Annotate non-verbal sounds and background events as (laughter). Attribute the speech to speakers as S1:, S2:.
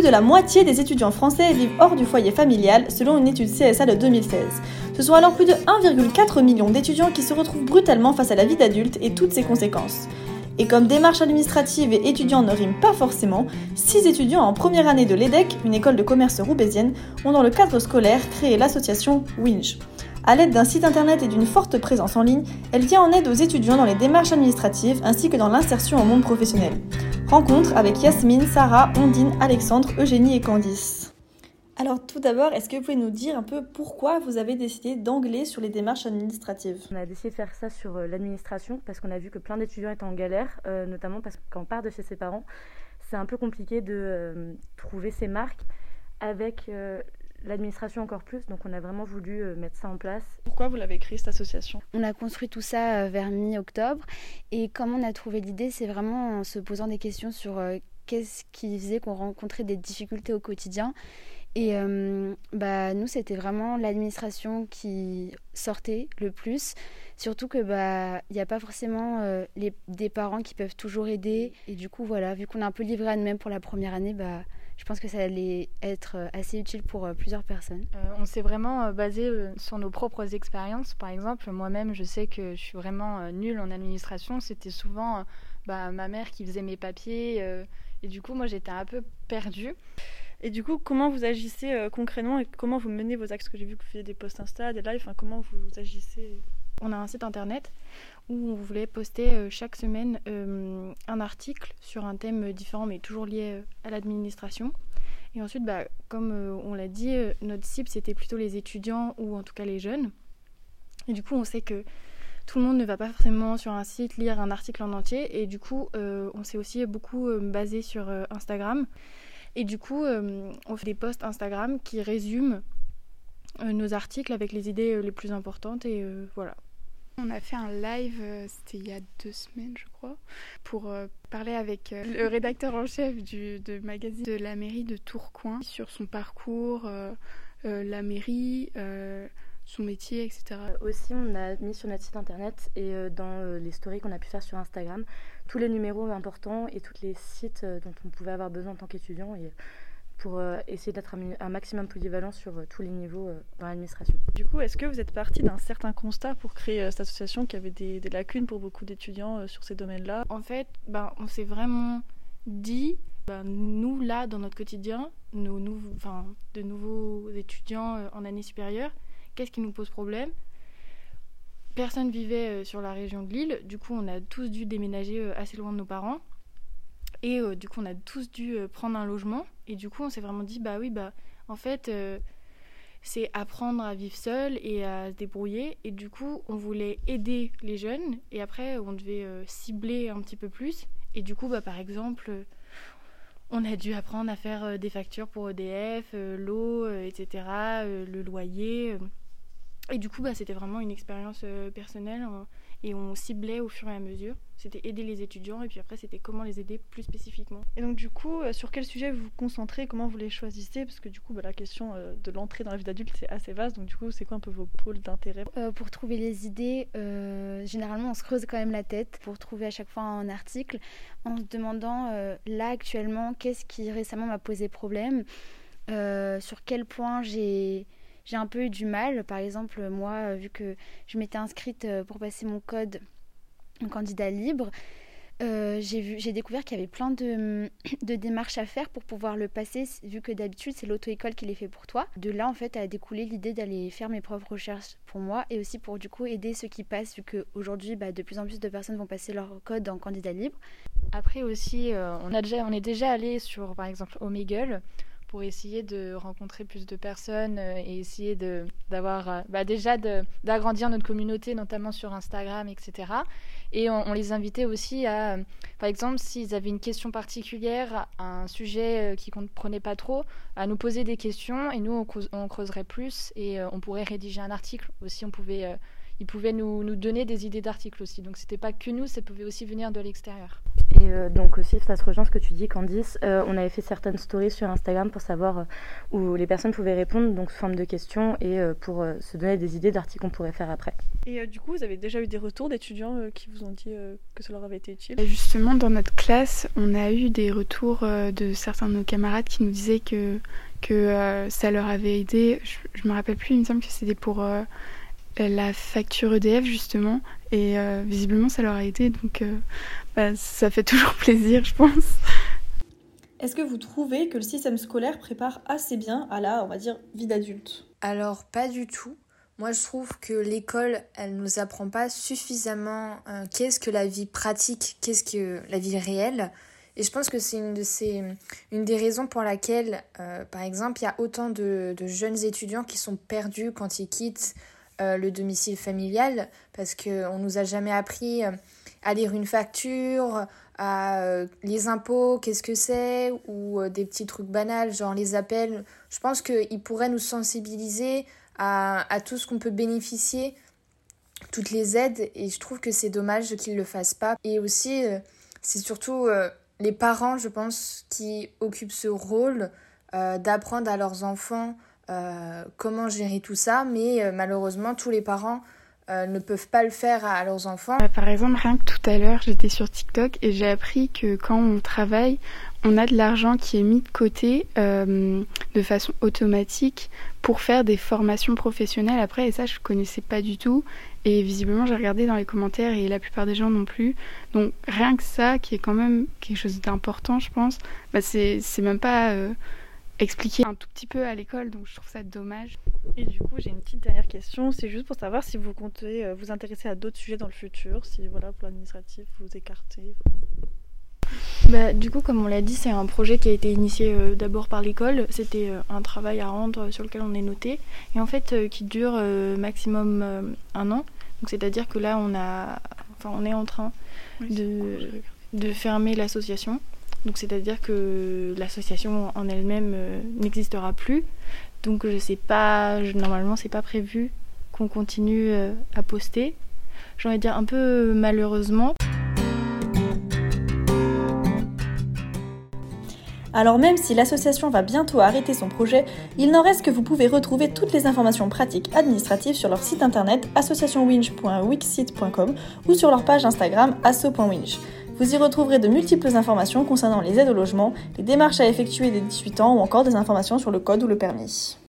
S1: Plus de la moitié des étudiants français vivent hors du foyer familial, selon une étude CSA de 2016. Ce sont alors plus de 1,4 million d'étudiants qui se retrouvent brutalement face à la vie d'adulte et toutes ses conséquences. Et comme démarche administrative et étudiant ne riment pas forcément, 6 étudiants en première année de l'EDEC, une école de commerce roubaisienne, ont dans le cadre scolaire créé l'association WINJ. À l'aide d'un site internet et d'une forte présence en ligne, elle vient en aide aux étudiants dans les démarches administratives ainsi que dans l'insertion au monde professionnel. Rencontre avec Yasmine, Sarah, Ondine, Alexandre, Eugénie et Candice. Alors tout d'abord, est-ce que vous pouvez nous dire un peu pourquoi vous avez décidé d'angler sur les démarches administratives?
S2: On a décidé de faire ça sur euh, l'administration parce qu'on a vu que plein d'étudiants étaient en galère, euh, notamment parce qu'on part de chez ses parents, c'est un peu compliqué de euh, trouver ses marques avec l'administration encore plus. Donc on a vraiment voulu euh, mettre ça en place.
S1: Pourquoi vous l'avez créé cette association?
S3: On a construit tout ça euh, vers mi-octobre. Et comment on a trouvé l'idée, c'est vraiment en se posant des questions sur euh, qu'est-ce qui faisait qu'on rencontrait des difficultés au quotidien. Et bah, nous, c'était vraiment l'administration qui sortait le plus. Surtout que bah il n'y a pas forcément les, des parents qui peuvent toujours aider. Et du coup, voilà, vu qu'on est un peu livré à nous-mêmes pour la première année, bah, je pense que ça allait être euh, assez utile pour euh, plusieurs personnes.
S4: Euh, on s'est vraiment basé sur nos propres expériences. Par exemple, moi-même, je sais que je suis vraiment nulle en administration. C'était souvent bah, ma mère qui faisait mes papiers. et du coup, moi, j'étais un peu perdue.
S1: Et du coup, comment vous agissez concrètement et comment vous menez vos actes? Parce que j'ai vu que vous faisiez des posts Insta, des lives. comment vous agissez?
S4: On a un site internet où on voulait poster euh, chaque semaine euh, un article sur un thème différent, mais toujours lié euh, à l'administration. Et ensuite, bah, comme on l'a dit, notre cible, c'était plutôt les étudiants ou en tout cas les jeunes. Et du coup, on sait que tout le monde ne va pas forcément sur un site lire un article en entier. Et du coup, on s'est aussi beaucoup basé sur Instagram. Et du coup, on fait des posts Instagram qui résument nos articles avec les idées les plus importantes. Et voilà.
S5: On a fait un live, euh, c'était il y a deux semaines je crois, pour euh, parler avec euh, le rédacteur en chef du magazine de la mairie de Tourcoing sur son parcours, la mairie, son métier, etc.
S2: Aussi, on a mis sur notre site internet et dans les stories qu'on a pu faire sur Instagram tous les numéros importants et tous les sites dont on pouvait avoir besoin en tant qu'étudiant. Pour euh, essayer d'être un, maximum polyvalent sur euh, tous les niveaux euh, dans l'administration.
S1: Du coup, est-ce que vous êtes parti d'un certain constat pour créer cette association qui avait des, lacunes pour beaucoup d'étudiants sur ces domaines-là?
S4: En fait, ben, on s'est vraiment dit, ben, nous là, dans notre quotidien, nos, enfin, de nouveaux étudiants en année supérieure, qu'est-ce qui nous pose problème? Personne vivait sur la région de Lille, du coup on a tous dû déménager assez loin de nos parents. Et du coup, on a tous dû prendre un logement. Et du coup, on s'est vraiment dit, bah oui, bah en fait, euh, c'est apprendre à vivre seul et à se débrouiller. Et du coup, on voulait aider les jeunes. Et après, on devait euh, cibler un petit peu plus. Et du coup, bah, par exemple, on a dû apprendre à faire euh, des factures pour EDF, l'eau, etc., le loyer. Et du coup, bah, c'était vraiment une expérience personnelle. Et on ciblait au fur et à mesure. C'était aider les étudiants et puis après c'était comment les aider plus spécifiquement.
S1: Et donc du coup, euh, sur quel sujet vous vous concentrez, comment vous les choisissez? Parce que du coup, bah, la question euh, de l'entrée dans la vie d'adulte c'est assez vaste. Donc du coup, c'est quoi un peu vos pôles d'intérêt?
S3: Euh, Pour trouver les idées, généralement on se creuse quand même la tête pour trouver à chaque fois un article en se demandant là actuellement qu'est-ce qui récemment m'a posé problème, sur quel point j'ai j'ai un peu eu du mal. Par exemple, moi, vu que je m'étais inscrite euh, pour passer mon code en candidat libre, euh, j'ai découvert qu'il y avait plein de, (clears throat) de, démarches à faire pour pouvoir le passer, vu que d'habitude c'est l'auto-école qui les fait pour toi. De là, en fait, a découlé l'idée d'aller faire mes propres recherches pour moi et aussi pour du coup aider ceux qui passent, vu qu'aujourd'hui, bah, de plus en plus de personnes vont passer leur code en candidat libre.
S4: Après aussi, euh, on, a déjà, on est déjà allé sur, par exemple, Omegle pour essayer de rencontrer plus de personnes euh, et essayer d'avoir euh, bah déjà d'agrandir notre communauté, notamment sur Instagram, etc. Et on, les invitait aussi à, euh, par exemple, s'ils avaient une question particulière, un sujet qu'ils ne comprenaient pas trop, à nous poser des questions et nous on, creuserait plus et on pourrait rédiger un article aussi. On pouvait ils pouvaient nous, nous donner des idées d'articles aussi. Donc c'était pas que nous, ça pouvait aussi venir de l'extérieur.
S2: Et euh, donc aussi, ça se rejoint ce que tu dis, Candice. Euh, on avait fait certaines stories sur Instagram pour savoir euh, où les personnes pouvaient répondre, donc sous forme de questions, et pour se donner des idées d'articles qu'on pourrait faire après.
S1: Et du coup, vous avez déjà eu des retours d'étudiants qui vous ont dit que ça leur avait été utile?
S5: Justement, dans notre classe, on a eu des retours de certains de nos camarades qui nous disaient que, que ça leur avait aidé. Je, je me rappelle plus, il me semble que c'était pour la facture EDF justement et euh, visiblement ça leur a aidé donc euh, bah, ça fait (laughs) toujours plaisir je pense.
S1: Est-ce que vous trouvez que le système scolaire prépare assez bien à la, on va dire, vie d'adulte?
S6: Alors pas du tout. Moi je trouve que l'école, elle nous apprend pas suffisamment euh, qu'est-ce que la vie pratique, qu'est-ce que la vie réelle. Et je pense que c'est une, de ces, une des raisons pour laquelle, par exemple, il y a autant de, de jeunes étudiants qui sont perdus quand ils quittent euh, le domicile familial parce qu'on ne nous a jamais appris euh, à lire une facture, à euh, les impôts, qu'est-ce que c'est, ou des petits trucs banals, genre les appels. Je pense qu'ils pourraient nous sensibiliser à, à tout ce qu'on peut bénéficier, toutes les aides, et je trouve que c'est dommage qu'ils ne le fassent pas. Et aussi, c'est surtout les parents, je pense, qui occupent ce rôle d'apprendre à leurs enfants euh, comment gérer tout ça, mais euh, malheureusement, tous les parents euh, ne peuvent pas le faire à, leurs enfants.
S5: Par exemple, rien que tout à l'heure, j'étais sur TikTok et j'ai appris que quand on travaille, on a de l'argent qui est mis de côté de façon automatique pour faire des formations professionnelles. Après et ça je connaissais pas du tout. Et visiblement j'ai regardé dans les commentaires et la plupart des gens non plus. Donc rien que ça qui est quand même quelque chose d'important je pense bah c'est même pas expliquer un tout petit peu à l'école, donc je trouve ça dommage.
S1: Et du coup, j'ai une petite dernière question, c'est juste pour savoir si vous comptez euh, vous intéresser à d'autres sujets dans le futur, si voilà pour l'administratif vous écartez.
S4: Bah, du coup, comme on l'a dit, c'est un projet qui a été initié euh, d'abord par l'école. C'était euh, un travail à rendre sur lequel on est noté et en fait qui dure maximum un an. Donc c'est-à-dire que là, on a, enfin, on est en train de, de fermer l'association donc c'est-à-dire que l'association en elle-même euh, n'existera plus. Donc je sais pas, normalement c'est pas prévu qu'on continue euh, à poster. J'ai envie de dire un peu malheureusement.
S1: Alors même si l'association va bientôt arrêter son projet, il n'en reste que vous pouvez retrouver toutes les informations pratiques administratives sur leur site internet associationwinch.wixsite.com ou sur leur page Instagram asso.winch. Vous y retrouverez de multiples informations concernant les aides au logement, les démarches à effectuer des 18 ans ou encore des informations sur le code ou le permis.